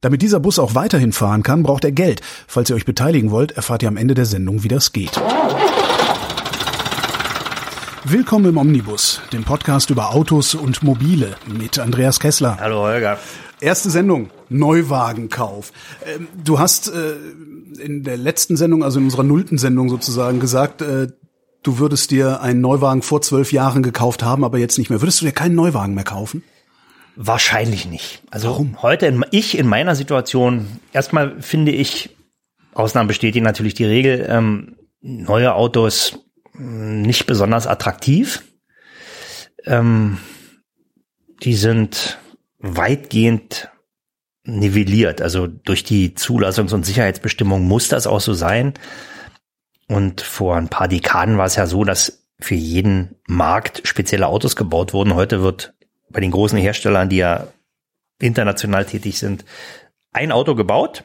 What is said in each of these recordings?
Damit dieser Bus auch weiterhin fahren kann, braucht er Geld. Falls ihr euch beteiligen wollt, erfahrt ihr am Ende der Sendung, wie das geht. Willkommen im Omnibus, dem Podcast über Autos und Mobile mit Andreas Kessler. Hallo Holger. Erste Sendung, Neuwagenkauf. Ähm, Du hast äh, in der letzten Sendung, also in unserer nullten Sendung sozusagen, gesagt, äh, du würdest dir einen Neuwagen vor zwölf Jahren gekauft haben, aber jetzt nicht mehr. Würdest du dir keinen Neuwagen mehr kaufen? Wahrscheinlich nicht. Also heute in, ich in meiner Situation, erstmal finde ich, Ausnahmen bestätigen natürlich die Regel, ähm, neue Autos mh, nicht besonders attraktiv. Ähm, die sind weitgehend nivelliert. Also durch die Zulassungs- und Sicherheitsbestimmung muss das auch so sein. Und vor ein paar Dekaden war es ja so, dass für jeden Markt spezielle Autos gebaut wurden. Heute wird bei den großen Herstellern, die ja international tätig sind, ein Auto gebaut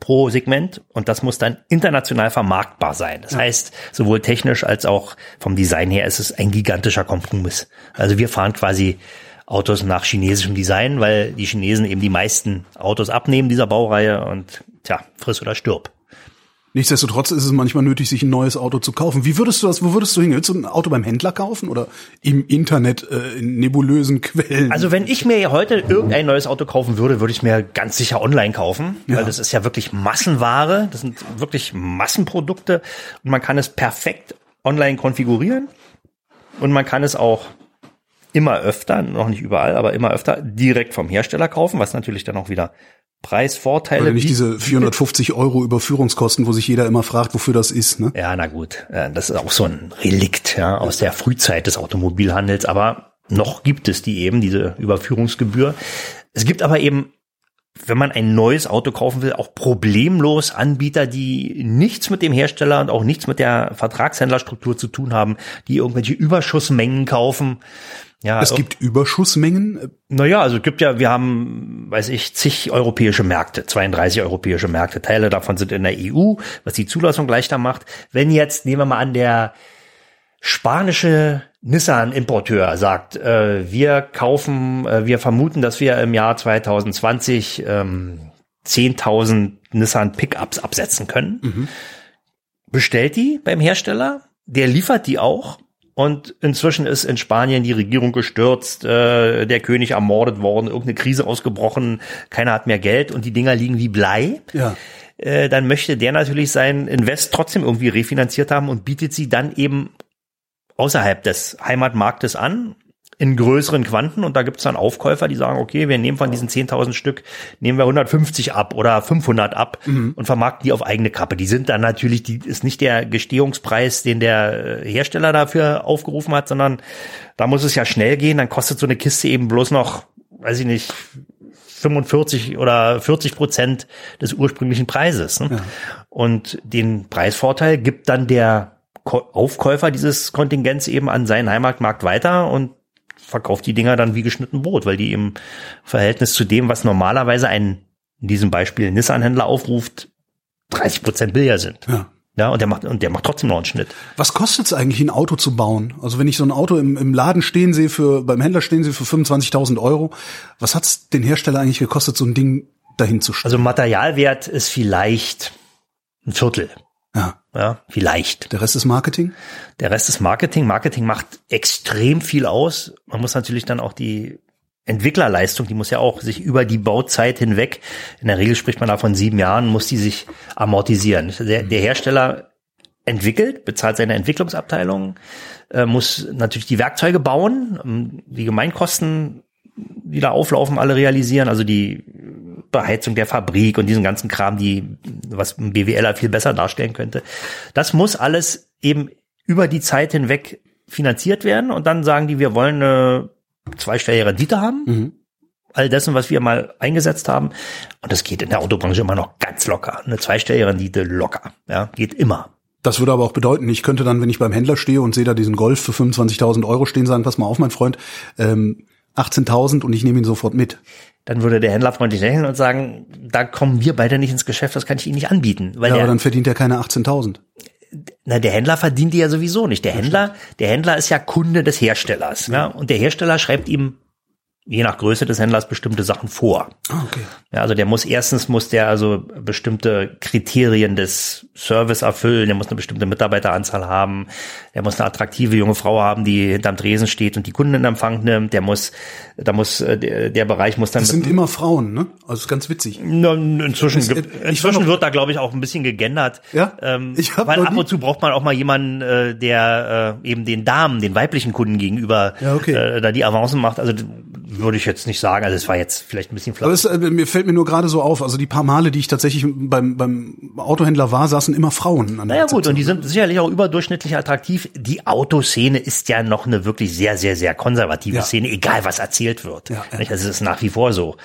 pro Segment und das muss dann international vermarktbar sein. Das heißt, sowohl technisch als auch vom Design her ist es ein gigantischer Kompromiss. Also wir fahren quasi Autos nach chinesischem Design, weil die Chinesen eben die meisten Autos abnehmen dieser Baureihe und tja, friss oder stirb. Nichtsdestotrotz ist es manchmal nötig, sich ein neues Auto zu kaufen. Wie würdest du das, wo würdest du hin? Willst du ein Auto beim Händler kaufen oder im Internet äh, in nebulösen Quellen? Also wenn ich mir heute irgendein neues Auto kaufen würde, würde ich mir ganz sicher online kaufen, Ja. weil das ist ja wirklich Massenware, das sind wirklich Massenprodukte und man kann es perfekt online konfigurieren und man kann es auch immer öfter, noch nicht überall, aber immer öfter direkt vom Hersteller kaufen, was natürlich dann auch wieder Preisvorteile Oder nicht diese 450 Euro Überführungskosten, wo sich jeder immer fragt, wofür das ist, ne? Ja, na gut, das ist auch so ein Relikt ja, aus der Frühzeit des Automobilhandels, aber noch gibt es die eben, diese Überführungsgebühr. Es gibt aber eben, wenn man ein neues Auto kaufen will, auch problemlos Anbieter, die nichts mit dem Hersteller und auch nichts mit der Vertragshändlerstruktur zu tun haben, die irgendwelche Überschussmengen kaufen. Ja, Es gibt Überschussmengen. naja, also es gibt ja, wir haben, weiß ich, zig europäische Märkte, 32 europäische Märkte. Teile davon sind in der EU, was die Zulassung leichter macht. Wenn jetzt, nehmen wir mal an, der spanische Nissan-Importeur sagt, äh, wir kaufen, äh, wir vermuten, dass wir im Jahr 2020 ähm, 10.000 Nissan Pickups absetzen können, bestellt die beim Hersteller, der liefert die auch. Und inzwischen ist in Spanien die Regierung gestürzt, äh, der König ermordet worden, irgendeine Krise ausgebrochen, keiner hat mehr Geld und die Dinger liegen wie Blei. Ja. Äh, dann möchte der natürlich seinen Invest trotzdem irgendwie refinanziert haben und bietet sie dann eben außerhalb des Heimatmarktes an, in größeren Quanten. Und da gibt es dann Aufkäufer, die sagen, okay, wir nehmen von diesen 10.000 Stück, nehmen wir 150 ab oder 500 ab und vermarkten die auf eigene Kappe. Die sind dann natürlich, die ist nicht der Gestehungspreis, den der äh, Hersteller dafür aufgerufen hat, sondern da muss es ja schnell gehen. Dann kostet so eine Kiste eben bloß noch, weiß ich nicht, 45 oder 40 Prozent des ursprünglichen Preises. Ne? Und den Preisvorteil gibt dann der Aufkäufer dieses Kontingents eben an seinen Heimatmarkt weiter und verkauft die Dinger dann wie geschnitten Brot, weil die im Verhältnis zu dem, was normalerweise ein, in diesem Beispiel Nissan-Händler aufruft, 30 Prozent billiger sind. Ja. Ja, und der macht, und der macht trotzdem noch einen Schnitt. Was kostet es eigentlich, ein Auto zu bauen? Also wenn ich so ein Auto im, im Laden stehen sehe, für beim Händler stehen sehe für 25.000 Euro, was hat's den Hersteller eigentlich gekostet, so ein Ding dahin zu stellen? Also Materialwert ist vielleicht ein Viertel. Ja. Vielleicht. Der Rest ist Marketing? Der Rest ist Marketing. Marketing macht extrem viel aus. Man muss natürlich dann auch die Entwicklerleistung, die muss ja auch sich über die Bauzeit hinweg, in der Regel spricht man da von sieben Jahren, muss die sich amortisieren. Der, der Hersteller entwickelt, bezahlt seine Entwicklungsabteilung, äh, muss natürlich die Werkzeuge bauen, ähm, die Gemeinkosten wieder auflaufen, alle realisieren, also die Beheizung der Fabrik und diesen ganzen Kram, die, was ein BWLer viel besser darstellen könnte. Das muss alles eben über die Zeit hinweg finanziert werden und dann sagen die, wir wollen eine zweistellige Rendite haben. Mhm. All dessen, was wir mal eingesetzt haben. Und das geht in der Autobranche immer noch ganz locker. Eine zweistellige Rendite locker. Ja, geht immer. Das würde aber auch bedeuten, ich könnte dann, wenn ich beim Händler stehe und sehe da diesen Golf für 25.000 Euro stehen, sagen, pass mal auf, mein Freund, ähm, 18.000 und ich nehme ihn sofort mit. Dann würde der Händler freundlich lächeln und sagen, da kommen wir beide nicht ins Geschäft, das kann ich Ihnen nicht anbieten. Weil ja, aber dann verdient er keine 18.000. Na, der Händler verdient die ja sowieso nicht. Der Händler, der Händler ist ja Kunde des Herstellers. Ja. ja. Und der Hersteller schreibt ihm je nach Größe des Händlers bestimmte Sachen vor. Ah, okay. Ja, also der muss erstens muss der also bestimmte Kriterien des Service erfüllen, der muss eine bestimmte Mitarbeiteranzahl haben, der muss eine attraktive junge Frau haben, die hinterm Tresen steht und die Kunden in Empfang nimmt, der muss, da muss äh, der, der Bereich muss dann. Das sind immer Frauen, ne? Also ist ganz witzig. Na, inzwischen, es, äh, inzwischen wird da glaube ich auch ein bisschen gegendert. Ja. Ähm, ich hab weil ab und zu braucht man auch mal jemanden, äh, der äh, eben den Damen, den weiblichen Kunden gegenüber ja, okay. äh, da die Avancen macht. Also würde ich jetzt nicht sagen. Also es war jetzt vielleicht ein bisschen flach. Aber es, äh, mir fällt mir nur gerade so auf, also die paar Male, die ich tatsächlich beim, beim Autohändler war, saßen immer Frauen. An naja gut, und die sind sicherlich auch überdurchschnittlich attraktiv. Die Autoszene ist ja noch eine wirklich sehr, sehr, sehr konservative ja. Szene, egal was erzählt wird. Ja, ja. Also es ist nach wie vor so.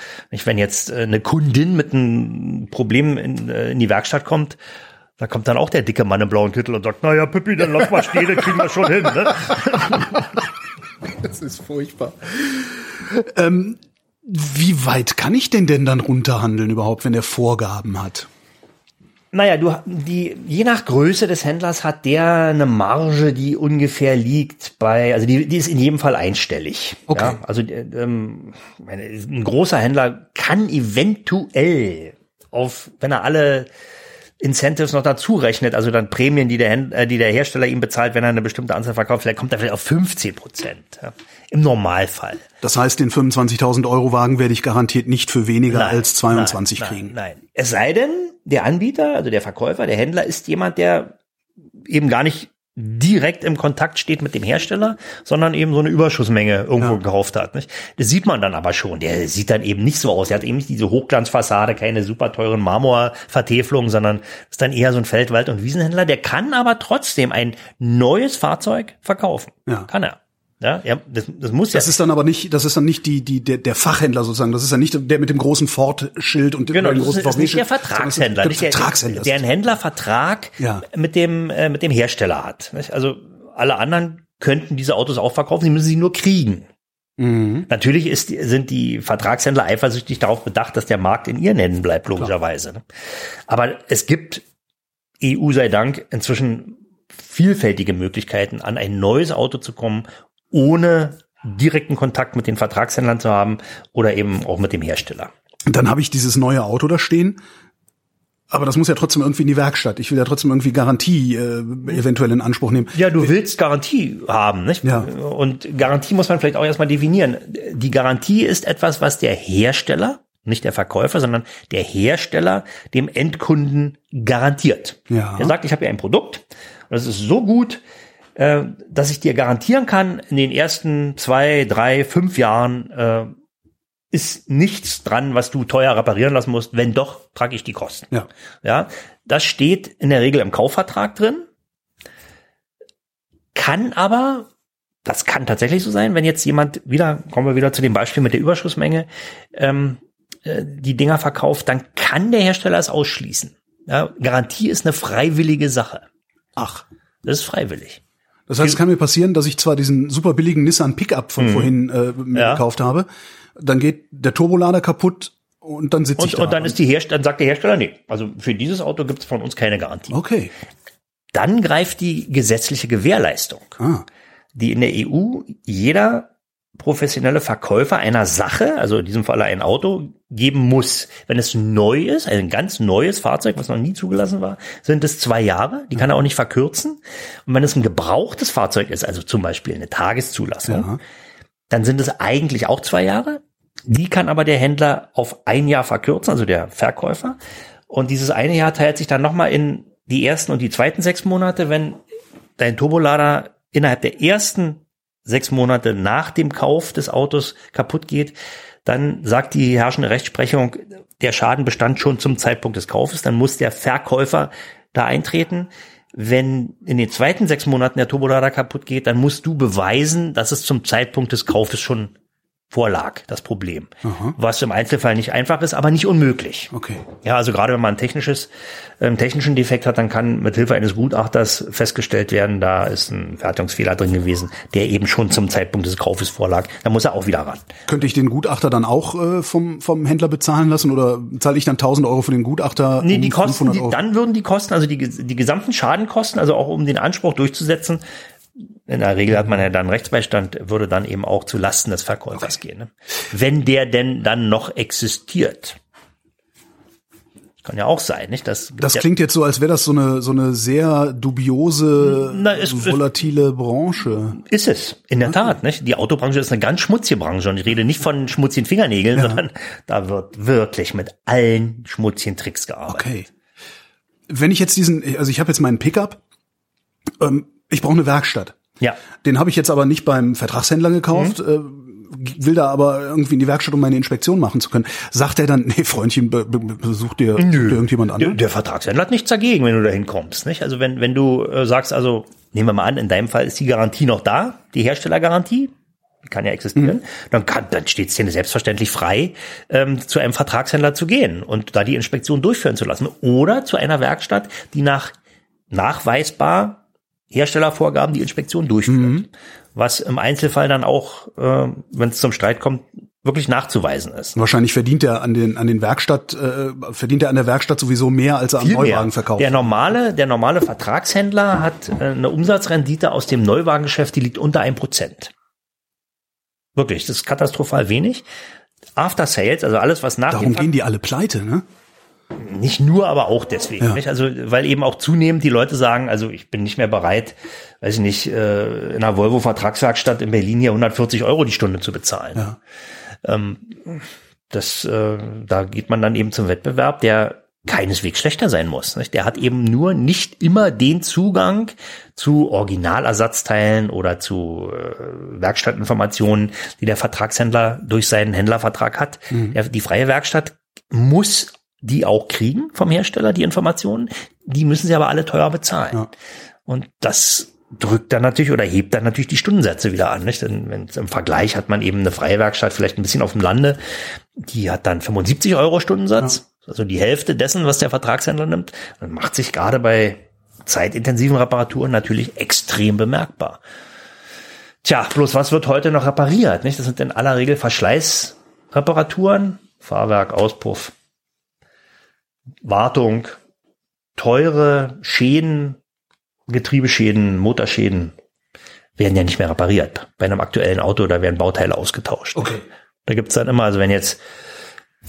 Wenn jetzt äh, eine Kundin mit einem Problem in, äh, in die Werkstatt kommt, da kommt dann auch der dicke Mann im blauen Kittel und sagt, naja, Pippi, dann lass mal stehen, das kriegen wir schon hin. Ne? Das ist furchtbar. Ähm, wie weit kann ich denn denn dann runterhandeln überhaupt, wenn er Vorgaben hat? Naja, du, die, je nach Größe des Händlers hat der eine Marge, die ungefähr liegt bei, also die, die ist in jedem Fall einstellig. Okay. Ja, also ähm, ein großer Händler kann eventuell auf, wenn er alle Incentives noch dazu rechnet, also dann Prämien, die der, äh, die der Hersteller ihm bezahlt, wenn er eine bestimmte Anzahl verkauft, vielleicht kommt er vielleicht auf 15 Prozent. Ja, Im Normalfall. Das heißt, den 25.000 Euro Wagen werde ich garantiert nicht für weniger nein, als 22 nein, kriegen. Nein, nein. Es sei denn, der Anbieter, also der Verkäufer, der Händler ist jemand, der eben gar nicht direkt im Kontakt steht mit dem Hersteller, sondern eben so eine Überschussmenge irgendwo ja. gekauft hat. Nicht? Das sieht man dann aber schon. Der sieht dann eben nicht so aus. Er hat eben nicht diese Hochglanzfassade, keine super teuren Marmorvertäfelungen, sondern ist dann eher so ein Feldwald- und Wiesenhändler. Der kann aber trotzdem ein neues Fahrzeug verkaufen. Ja. Kann er. Ja, ja, das, das muss ja. Das ist dann aber nicht, das ist dann nicht die, die, der, der Fachhändler sozusagen. Das ist dann nicht der mit dem großen Ford-Schild und genau, dem großen VW-Schild. Nicht der Vertragshändler, der, der Vertragshändler, der einen Händlervertrag ja. mit dem, äh, mit dem Hersteller hat. Nicht? Also alle anderen könnten diese Autos auch verkaufen, sie müssen sie nur kriegen. Mhm. Natürlich ist, sind die Vertragshändler eifersüchtig darauf bedacht, dass der Markt in ihren Händen bleibt, logischerweise. Klar. Aber es gibt, EU sei Dank, inzwischen vielfältige Möglichkeiten, an ein neues Auto zu kommen, ohne direkten Kontakt mit den Vertragshändlern zu haben oder eben auch mit dem Hersteller. Dann habe ich dieses neue Auto da stehen. Aber das muss ja trotzdem irgendwie in die Werkstatt. Ich will ja trotzdem irgendwie Garantie äh, eventuell in Anspruch nehmen. Ja, du willst Garantie haben, nicht? Ja. Und Garantie muss man vielleicht auch erstmal definieren. Die Garantie ist etwas, was der Hersteller, nicht der Verkäufer, sondern der Hersteller dem Endkunden garantiert. Ja. Er sagt, ich habe hier ein Produkt und das ist so gut, äh, dass ich dir garantieren kann, in den ersten zwei, drei, fünf Jahren äh, ist nichts dran, was du teuer reparieren lassen musst. Wenn doch, trage ich die Kosten. Ja. ja, das steht in der Regel im Kaufvertrag drin. Kann aber, das kann tatsächlich so sein, wenn jetzt jemand wieder, kommen wir wieder zu dem Beispiel mit der Überschussmenge, ähm, äh, die Dinger verkauft, dann kann der Hersteller es ausschließen. Ja, Garantie ist eine freiwillige Sache. Ach. Das ist freiwillig. Das heißt, es kann mir passieren, dass ich zwar diesen super billigen Nissan Pickup von mhm. vorhin äh, mir ja. gekauft habe, dann geht der Turbolader kaputt und dann sitze ich da. Und dann ist die Hersteller, dann sagt der Hersteller, nee, also für dieses Auto gibt es von uns keine Garantie. Okay. Dann greift die gesetzliche Gewährleistung, ah. die in der EU jeder professionelle Verkäufer einer Sache, also in diesem Fall ein Auto, geben muss. Wenn es neu ist, ein ganz neues Fahrzeug, was noch nie zugelassen war, sind es zwei Jahre. Die kann er auch nicht verkürzen. Und wenn es ein gebrauchtes Fahrzeug ist, also zum Beispiel eine Tageszulassung, ja. dann sind es eigentlich auch zwei Jahre. Die kann aber der Händler auf ein Jahr verkürzen, also der Verkäufer. Und dieses eine Jahr teilt sich dann nochmal in die ersten und die zweiten sechs Monate, wenn dein Turbolader innerhalb der ersten sechs Monate nach dem Kauf des Autos kaputt geht, dann sagt die herrschende Rechtsprechung, der Schaden bestand schon zum Zeitpunkt des Kaufes, dann muss der Verkäufer da eintreten. Wenn in den zweiten sechs Monaten der Turbolader kaputt geht, dann musst du beweisen, dass es zum Zeitpunkt des Kaufes schon vorlag, das Problem. Aha. Was im Einzelfall nicht einfach ist, aber nicht unmöglich. Okay. Ja, also gerade wenn man ein technisches, ähm, technischen Defekt hat, dann kann mit Hilfe eines Gutachters festgestellt werden, da ist ein Fertigungsfehler drin gewesen, der eben schon zum Zeitpunkt des Kaufes vorlag. Da muss er auch wieder ran. Könnte ich den Gutachter dann auch äh, vom, vom Händler bezahlen lassen oder zahle ich dann 1000 Euro für den Gutachter? Nee, um die Kosten, die, dann würden die Kosten, also die, die gesamten Schadenkosten, also auch um den Anspruch durchzusetzen, in der Regel hat man ja dann Rechtsbeistand, würde dann eben auch zu Lasten des Verkäufers okay. gehen. Ne? Wenn der denn dann noch existiert. Kann ja auch sein, nicht? Das, das klingt jetzt so, als wäre das so eine, so eine sehr dubiose, Na, es, volatile Branche. Ist es, in der okay. Tat, nicht? Die Autobranche ist eine ganz schmutzige Branche und ich rede nicht von schmutzigen Fingernägeln, ja. sondern da wird wirklich mit allen schmutzigen Tricks gearbeitet. Okay. Wenn ich jetzt diesen, also ich habe jetzt meinen Pickup, ähm, ich brauche eine Werkstatt. Ja. Den habe ich jetzt aber nicht beim Vertragshändler gekauft. Mhm. Äh, will da aber irgendwie in die Werkstatt, um meine Inspektion machen zu können. Sagt er dann, nee, Freundchen, be be besuch dir, dir irgendjemand an? Der, der, Vertragshändler hat nichts dagegen, wenn du da hinkommst. Nicht? Also wenn, wenn du äh, sagst, also nehmen wir mal an, in deinem Fall ist die Garantie noch da, die Herstellergarantie, die kann ja existieren, mhm. dann, kann, dann steht es dir selbstverständlich frei, ähm, zu einem Vertragshändler zu gehen und da die Inspektion durchführen zu lassen. Oder zu einer Werkstatt, die nach nachweisbar Herstellervorgaben die Inspektion durchführt. Mhm. Was im Einzelfall dann auch, äh, wenn es zum Streit kommt, wirklich nachzuweisen ist. Wahrscheinlich verdient er an den an den Werkstatt äh, verdient er an der Werkstatt sowieso mehr als er am Neuwagen verkauft. Der normale der normale Vertragshändler hat äh, eine Umsatzrendite aus dem Neuwagengeschäft, die liegt unter ein Prozent. Wirklich, das ist katastrophal wenig. After Sales, also alles was nach Darum gehen die alle pleite, ne? Nicht nur, aber auch deswegen. Ja. Nicht? Also, weil eben auch zunehmend die Leute sagen, also ich bin nicht mehr bereit, weiß ich nicht, äh, in einer Volvo-Vertragswerkstatt in Berlin hier 140 Euro die Stunde zu bezahlen. Ja. Ähm, das, äh, da geht man dann eben zum Wettbewerb, der keineswegs schlechter sein muss. Nicht? Der hat eben nur nicht immer den Zugang zu Originalersatzteilen oder zu äh, Werkstattinformationen, die der Vertragshändler durch seinen Händlervertrag hat. Mhm. Der, die freie Werkstatt muss die auch kriegen vom Hersteller, die Informationen. Die müssen sie aber alle teuer bezahlen. Ja. Und das drückt dann natürlich oder hebt dann natürlich die Stundensätze wieder an. Nicht? Denn im Vergleich hat man eben eine freie Werkstatt vielleicht ein bisschen auf dem Lande, die hat dann 75 Euro Stundensatz, ja. also die Hälfte dessen, was der Vertragshändler nimmt. Und macht sich gerade bei zeitintensiven Reparaturen natürlich extrem bemerkbar. Tja, bloß was wird heute noch repariert? Nicht? Das sind in aller Regel Verschleißreparaturen, Fahrwerk, Auspuff, Wartung, teure Schäden, Getriebeschäden, Motorschäden werden ja nicht mehr repariert. Bei einem aktuellen Auto, da werden Bauteile ausgetauscht. Okay. Da gibt's dann immer, also wenn jetzt,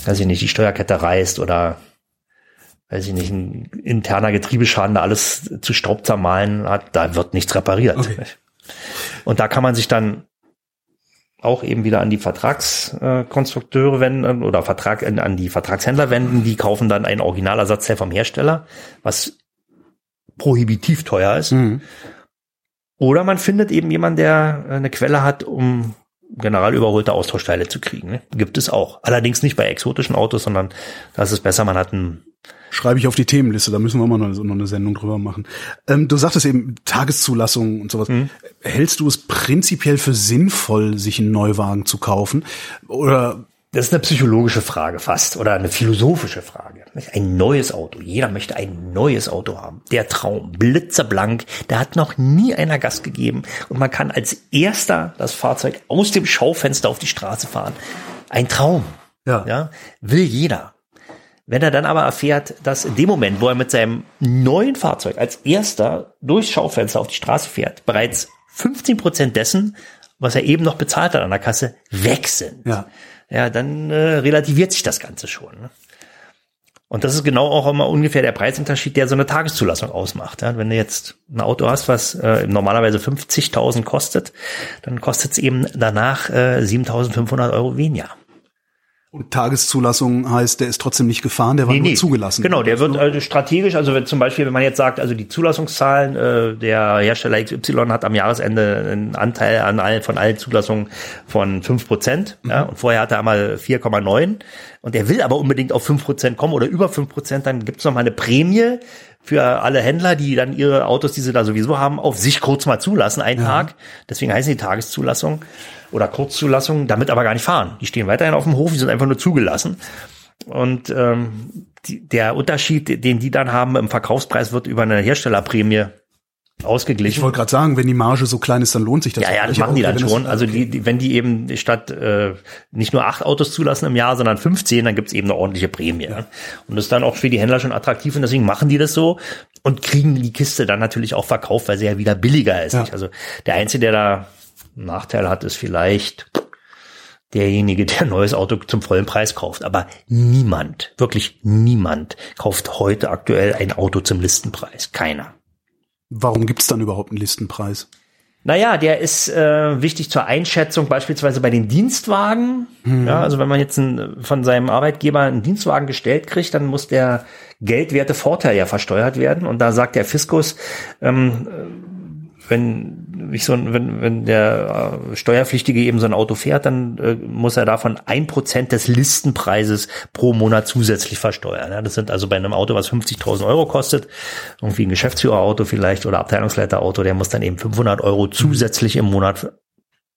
weiß ich nicht, die Steuerkette reißt oder weiß ich nicht, ein interner Getriebeschaden da alles zu Staub zermahlen hat, da wird nichts repariert. Okay. Und da kann man sich dann auch eben wieder an die Vertragskonstrukteure wenden oder Vertrag an die Vertragshändler wenden. Die kaufen dann ein Originalersatzteil vom Hersteller, was prohibitiv teuer ist. Mhm. Oder man findet eben jemanden, der eine Quelle hat, um general überholte Austauschteile zu kriegen. Ne? Gibt es auch. Allerdings nicht bei exotischen Autos, sondern da ist es besser, man hat einen Schreibe ich auf die Themenliste, da müssen wir mal noch, eine Sendung drüber machen. Ähm, du sagtest eben Tageszulassung und sowas. Mhm. Hältst du es prinzipiell für sinnvoll, sich einen Neuwagen zu kaufen? Oder das ist eine psychologische Frage fast oder eine philosophische Frage. Ein neues Auto. Jeder möchte ein neues Auto haben. Der Traum, blitzerblank, da hat noch nie einer Gas gegeben und man kann als erster das Fahrzeug aus dem Schaufenster auf die Straße fahren. Ein Traum. Ja. ja will jeder. Wenn er dann aber erfährt, dass in dem Moment, wo er mit seinem neuen Fahrzeug als erster durchs Schaufenster auf die Straße fährt, bereits 15 Prozent dessen, was er eben noch bezahlt hat an der Kasse, weg sind. Ja, ja dann äh, relativiert sich das Ganze schon. Ne? Und das ist genau auch immer ungefähr der Preisunterschied, der so eine Tageszulassung ausmacht. Ja, wenn du jetzt ein Auto hast, was äh, normalerweise 50.000 kostet, dann kostet es eben danach äh, 7.500 Euro weniger. Und Tageszulassung heißt, der ist trotzdem nicht gefahren, der war nee, nur nee. zugelassen. Genau, der wird also strategisch, also wenn zum Beispiel, wenn man jetzt sagt, also die Zulassungszahlen, äh, der Hersteller XY hat am Jahresende einen Anteil an allen, von allen Zulassungen von fünf Prozent, mhm. ja, und vorher hatte er mal 4,9 und er will aber unbedingt auf fünf Prozent kommen oder über fünf Prozent, dann gibt's noch mal eine Prämie für alle Händler, die dann ihre Autos, die sie da sowieso haben, auf sich kurz mal zulassen, einen ja. Tag. Deswegen heißen die Tageszulassung oder Kurzzulassung, damit aber gar nicht fahren. Die stehen weiterhin auf dem Hof, die sind einfach nur zugelassen. Und ähm, die, der Unterschied, den die dann haben im Verkaufspreis, wird über eine Herstellerprämie ausgeglichen. Ich wollte gerade sagen, wenn die Marge so klein ist, dann lohnt sich das. Ja, ja, das machen die dann schon. Also die, die, wenn die eben statt äh, nicht nur acht Autos zulassen im Jahr, sondern 15, dann gibt's eben eine ordentliche Prämie. Ja. Und das ist dann auch für die Händler schon attraktiv und deswegen machen die das so und kriegen die Kiste dann natürlich auch verkauft, weil sie ja wieder billiger ist. Ja. Also der Einzige, der da Nachteil hat, ist vielleicht derjenige, der ein neues Auto zum vollen Preis kauft. Aber niemand, wirklich niemand kauft heute aktuell ein Auto zum Listenpreis. Keiner. Warum gibt's dann überhaupt einen Listenpreis? Naja, der ist äh, wichtig zur Einschätzung, beispielsweise bei den Dienstwagen. Mhm. Ja, also wenn man jetzt ein, von seinem Arbeitgeber einen Dienstwagen gestellt kriegt, dann muss der geldwerte Vorteil ja versteuert werden. Und da sagt der Fiskus, ähm, wenn ich so, wenn, wenn der äh, Steuerpflichtige eben so ein Auto fährt, dann äh, muss er davon ein Prozent des Listenpreises pro Monat zusätzlich versteuern. Ja, das sind also bei einem Auto, was 50.000 Euro kostet, irgendwie ein Geschäftsführerauto vielleicht oder Abteilungsleiterauto, der muss dann eben 500 Euro zusätzlich im Monat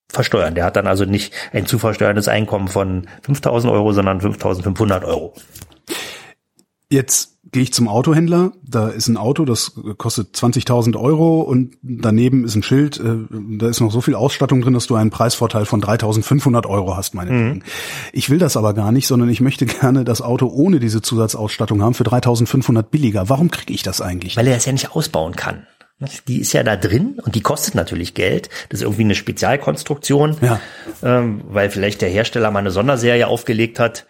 versteuern. Der hat dann also nicht ein zu versteuerndes Einkommen von 5.000 Euro, sondern 5.500 Euro. Jetzt gehe ich zum Autohändler, da ist ein Auto, das kostet 20.000 Euro und daneben ist ein Schild, äh, da ist noch so viel Ausstattung drin, dass du einen Preisvorteil von 3.500 Euro hast, meine mhm. Ich will das aber gar nicht, sondern ich möchte gerne das Auto ohne diese Zusatzausstattung haben für 3.500 billiger. Warum kriege ich das eigentlich? Weil er es ja nicht ausbauen kann. Die ist ja da drin und die kostet natürlich Geld. Das ist irgendwie eine Spezialkonstruktion, ja. ähm, weil vielleicht der Hersteller mal eine Sonderserie aufgelegt hat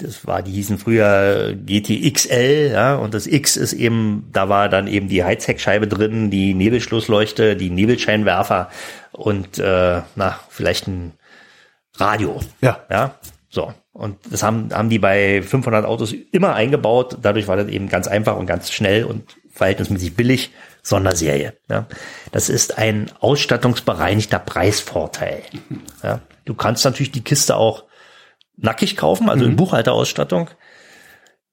das war, die hießen früher GTXL, ja, und das X ist eben, da war dann eben die Heizheckscheibe drin, die Nebelschlussleuchte, die Nebelscheinwerfer und äh, na, vielleicht ein Radio. Ja. Ja. So. Und das haben, haben die bei 500 Autos immer eingebaut. Dadurch war das eben ganz einfach und ganz schnell und verhältnismäßig billig. Sonderserie. Ja. Das ist ein ausstattungsbereinigter Preisvorteil. Ja. Du kannst natürlich die Kiste auch nackig kaufen, also mhm. in Buchhalterausstattung,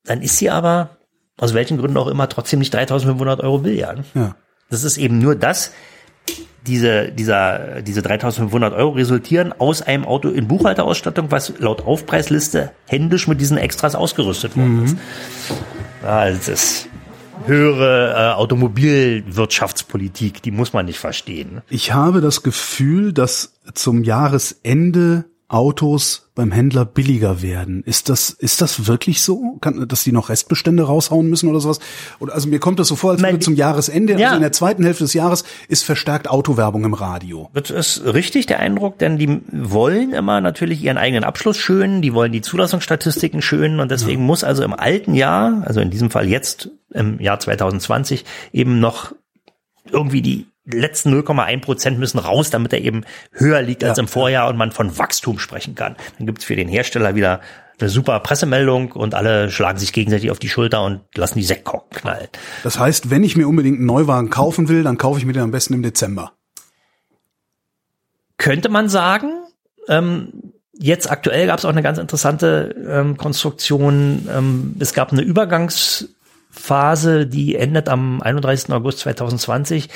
dann ist sie aber aus welchen Gründen auch immer trotzdem nicht 3.500 Euro Billard. Ja. Das ist eben nur das, diese, dieser, diese 3.500 Euro resultieren aus einem Auto in Buchhalterausstattung, was laut Aufpreisliste händisch mit diesen Extras ausgerüstet worden mhm. ist. Also das ist höhere äh, Automobilwirtschaftspolitik, die muss man nicht verstehen. Ich habe das Gefühl, dass zum Jahresende Autos beim Händler billiger werden. Ist das, ist das wirklich so? Kann, dass die noch Restbestände raushauen müssen oder sowas? Oder, also mir kommt das so vor, als würde zum Jahresende, also ja. also in der zweiten Hälfte des Jahres, ist verstärkt Autowerbung im Radio. Das ist richtig der Eindruck, denn die wollen immer natürlich ihren eigenen Abschluss schönen, die wollen die Zulassungsstatistiken schönen und deswegen ja. muss also im alten Jahr, also in diesem Fall jetzt im Jahr 2020, eben noch irgendwie die letzten 0,1 Prozent müssen raus, damit er eben höher liegt als ja, im Vorjahr und man von Wachstum sprechen kann. Dann gibt's für den Hersteller wieder eine super Pressemeldung und alle schlagen sich gegenseitig auf die Schulter und lassen die Sektkorken knallen. Das heißt, wenn ich mir unbedingt einen Neuwagen kaufen will, dann kaufe ich mir den am besten im Dezember. Könnte man sagen. Ähm, jetzt aktuell gab es auch eine ganz interessante ähm, Konstruktion. Ähm, es gab eine Übergangs Phase, die endet am 31. August 2020.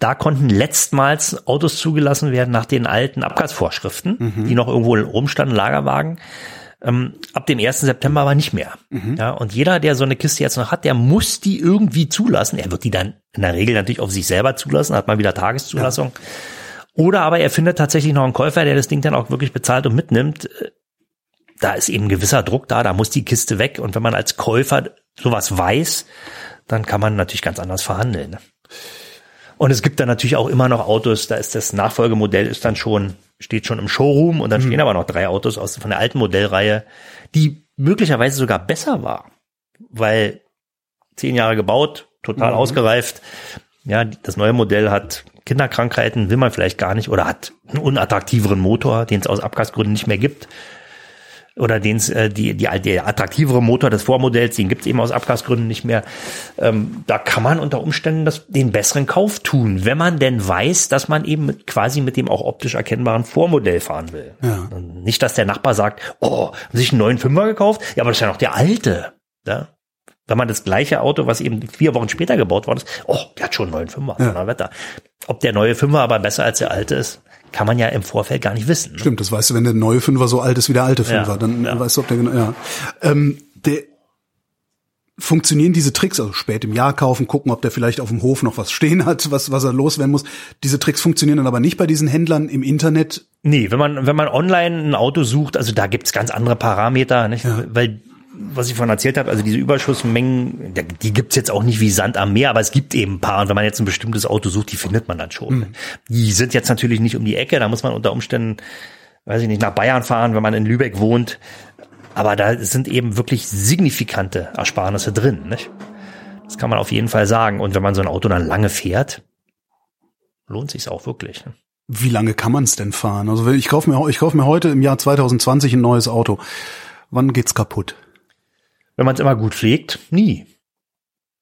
Da konnten letztmals Autos zugelassen werden nach den alten Abgasvorschriften, mhm. die noch irgendwo rumstanden, Lagerwagen. Ähm, ab dem 1. September aber nicht mehr. Mhm. Ja, und jeder, der so eine Kiste jetzt noch hat, der muss die irgendwie zulassen. Er wird die dann in der Regel natürlich auf sich selber zulassen, hat mal wieder Tageszulassung. Ja. Oder aber er findet tatsächlich noch einen Käufer, der das Ding dann auch wirklich bezahlt und mitnimmt. Da ist eben gewisser Druck da, da muss die Kiste weg. Und wenn man als Käufer sowas weiß, dann kann man natürlich ganz anders verhandeln. Und es gibt dann natürlich auch immer noch Autos, da ist das Nachfolgemodell ist dann schon, steht schon im Showroom und dann mhm. stehen aber noch drei Autos aus von der alten Modellreihe, die möglicherweise sogar besser war. weil zehn Jahre gebaut, total mhm. ausgereift. Ja, das neue Modell hat Kinderkrankheiten, will man vielleicht gar nicht, oder hat einen unattraktiveren Motor, den es aus Abgasgründen nicht mehr gibt oder den äh, die, die, der attraktivere Motor des Vormodells, den gibt es eben aus Abgasgründen nicht mehr. Ähm, da kann man unter Umständen das, den besseren Kauf tun, wenn man denn weiß, dass man eben mit, quasi mit dem auch optisch erkennbaren Vormodell fahren will. Ja. Nicht, dass der Nachbar sagt, oh, haben sich einen neuen Fünfer gekauft? Ja, aber das ist ja noch der alte. Ja? Wenn man das gleiche Auto, was eben vier Wochen später gebaut worden ist, oh, der hat schon einen neuen Fünfer, ja. Wetter. Ob der neue Fünfer aber besser als der alte ist, kann man ja im Vorfeld gar nicht wissen. Ne? Stimmt, das weißt du, wenn der neue Fünfer so alt ist wie der alte Fünfer, ja, dann ja. weißt du, ob der genau, ja. Ähm, der, funktionieren diese Tricks, also spät im Jahr kaufen, gucken, ob der vielleicht auf dem Hof noch was stehen hat, was, was er loswerden muss. Diese Tricks funktionieren dann aber nicht bei diesen Händlern im Internet. Nee, wenn man, wenn man online ein Auto sucht, also da gibt's ganz andere Parameter, nicht? Ja. Weil was ich vorhin erzählt habe, also diese Überschussmengen, die gibt's jetzt auch nicht wie Sand am Meer, aber es gibt eben ein paar. Und wenn man jetzt ein bestimmtes Auto sucht, die findet man dann schon. Mhm. Die sind jetzt natürlich nicht um die Ecke, da muss man unter Umständen, weiß ich nicht, nach Bayern fahren, wenn man in Lübeck wohnt. Aber da sind eben wirklich signifikante Ersparnisse drin. Nicht? Das kann man auf jeden Fall sagen. Und wenn man so ein Auto dann lange fährt, lohnt sich's auch wirklich. Ne? Wie lange kann man es denn fahren? Also ich kaufe mir, ich kaufe mir heute im Jahr 2020 ein neues Auto. Wann geht's kaputt? Wenn man es immer gut pflegt, nie.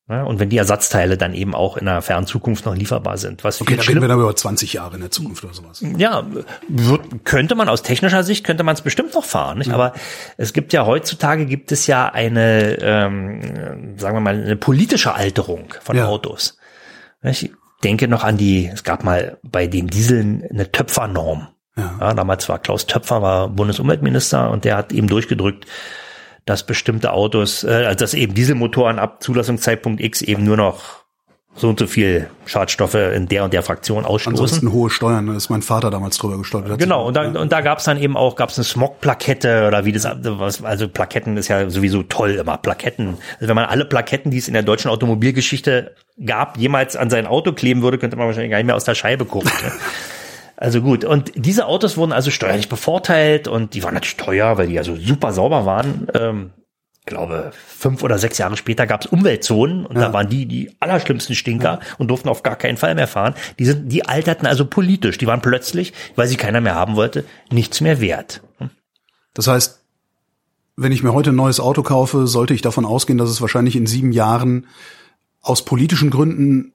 Ja, und wenn die Ersatzteile dann eben auch in der fernen Zukunft noch lieferbar sind. Was okay, da reden wir dann über 20 Jahre in der Zukunft oder sowas. Ja, wird, könnte man aus technischer Sicht, könnte man es bestimmt noch fahren. Nicht? Ja. Aber es gibt ja heutzutage, gibt es ja eine, ähm, sagen wir mal, eine politische Alterung von ja. Autos. Ich denke noch an die, es gab mal bei den Dieseln eine Töpfernorm. Ja. ja damals war Klaus Töpfer, war Bundesumweltminister und der hat eben durchgedrückt, dass bestimmte Autos, äh, also dass eben Dieselmotoren ab Zulassungszeitpunkt X eben nur noch so und so viel Schadstoffe in der und der Fraktion ausstoßen. Ansonsten hohe Steuern, da ist mein Vater damals drüber gestolpert. Genau, und da, ja. und da gab es dann eben auch, gab es eine Smog-Plakette oder wie das, was, also Plaketten ist ja sowieso toll immer, Plaketten. Also wenn man alle Plaketten, die es in der deutschen Automobilgeschichte gab, jemals an sein Auto kleben würde, könnte man wahrscheinlich gar nicht mehr aus der Scheibe gucken. Also gut, und diese Autos wurden also steuerlich bevorteilt und die waren natürlich teuer, weil die also super sauber waren. Ähm, glaube, fünf oder sechs Jahre später gab es Umweltzonen und ja. da waren die die allerschlimmsten Stinker ja. und durften auf gar keinen Fall mehr fahren. Die sind, die alterten also politisch. Die waren plötzlich, weil sie keiner mehr haben wollte, nichts mehr wert. Hm? Das heißt, wenn ich mir heute ein neues Auto kaufe, sollte ich davon ausgehen, dass es wahrscheinlich in sieben Jahren aus politischen Gründen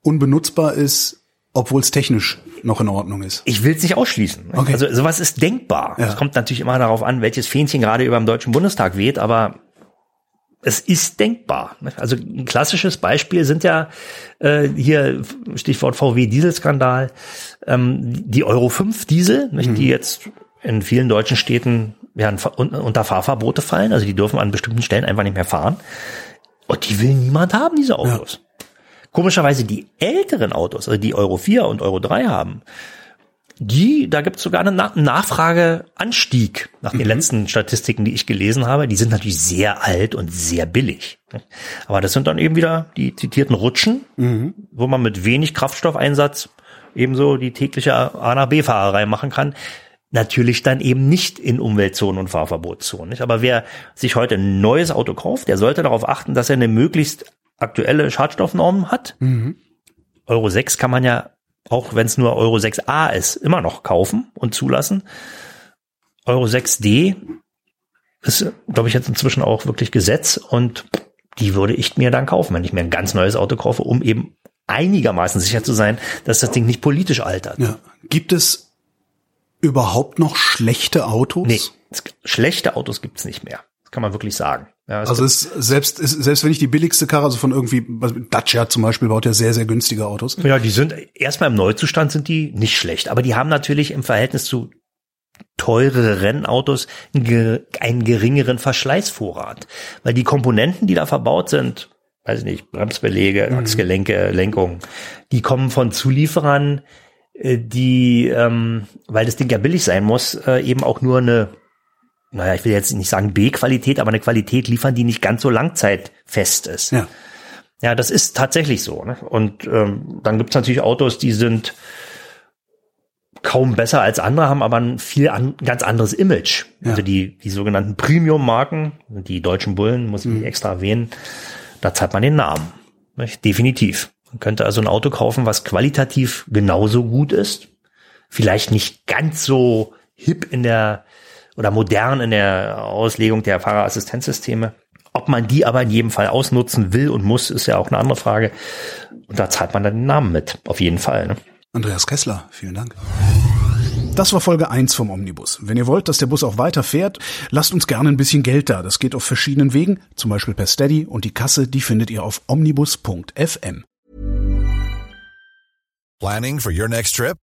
unbenutzbar ist, obwohl es technisch noch in Ordnung ist. Ich will es nicht ausschließen. Okay. Also sowas ist denkbar. Es ja. kommt natürlich immer darauf an, welches Fähnchen gerade über dem Deutschen Bundestag weht, aber es ist denkbar. Also ein klassisches Beispiel sind ja äh, hier Stichwort VW Dieselskandal, ähm, die Euro 5 Diesel, mhm. die jetzt in vielen deutschen Städten werden unter Fahrverbote fallen, also die dürfen an bestimmten Stellen einfach nicht mehr fahren. Und die will niemand haben, diese Autos. Ja. Komischerweise die älteren Autos, also die Euro 4 und Euro 3 haben, die, da gibt es sogar einen Nachfrageanstieg nach den mhm. letzten Statistiken, die ich gelesen habe. Die sind natürlich sehr alt und sehr billig. Aber das sind dann eben wieder die zitierten Rutschen, mhm. wo man mit wenig Kraftstoffeinsatz ebenso die tägliche A nach B-Fahrerei machen kann. Natürlich dann eben nicht in Umweltzonen und Fahrverbotszonen. Nicht? Aber wer sich heute ein neues Auto kauft, der sollte darauf achten, dass er eine möglichst aktuelle Schadstoffnormen hat. Mhm. Euro 6 kann man ja, auch wenn es nur Euro 6a ist, immer noch kaufen und zulassen. Euro 6d ist, glaube ich, jetzt inzwischen auch wirklich Gesetz und die würde ich mir dann kaufen, wenn ich mir ein ganz neues Auto kaufe, um eben einigermaßen sicher zu sein, dass das Ding nicht politisch altert. Ja. Gibt es überhaupt noch schlechte Autos? Nee, schlechte Autos gibt's nicht mehr. Das kann man wirklich sagen. Ja, also ist selbst ist, selbst wenn ich die billigste Karre, also von irgendwie Dacia zum Beispiel, baut ja sehr sehr günstige Autos. Ja, die sind erstmal im Neuzustand sind die nicht schlecht, aber die haben natürlich im Verhältnis zu teure Rennautos einen geringeren Verschleißvorrat, weil die Komponenten, die da verbaut sind, weiß ich nicht, Bremsbeläge, mhm. Achsgelenke, Lenkung, die kommen von Zulieferern, äh, die, ähm, weil das Ding ja billig sein muss, äh, eben auch nur eine naja, ich will jetzt nicht sagen B-Qualität, aber eine Qualität liefern, die nicht ganz so langzeitfest ist. Ja, ja das ist tatsächlich so. Ne? Und ähm, dann gibt's natürlich Autos, die sind kaum besser als andere, haben aber ein viel an, ganz anderes Image. Ja. Also die, die sogenannten Premium-Marken, die deutschen Bullen, muss ich mhm. extra erwähnen, da zahlt man den Namen. Nicht? Definitiv. Man könnte also ein Auto kaufen, was qualitativ genauso gut ist. Vielleicht nicht ganz so hip in der oder modern in der Auslegung der Fahrerassistenzsysteme. Ob man die aber in jedem Fall ausnutzen will und muss, ist ja auch eine andere Frage. Und da zahlt man dann den Namen mit, auf jeden Fall. Ne? Andreas Kessler, vielen Dank. Das war Folge 1 vom Omnibus. Wenn ihr wollt, dass der Bus auch weiter fährt, lasst uns gerne ein bisschen Geld da. Das geht auf verschiedenen Wegen, zum Beispiel per Steady und die Kasse, die findet ihr auf omnibus.fm. Planning for your next trip?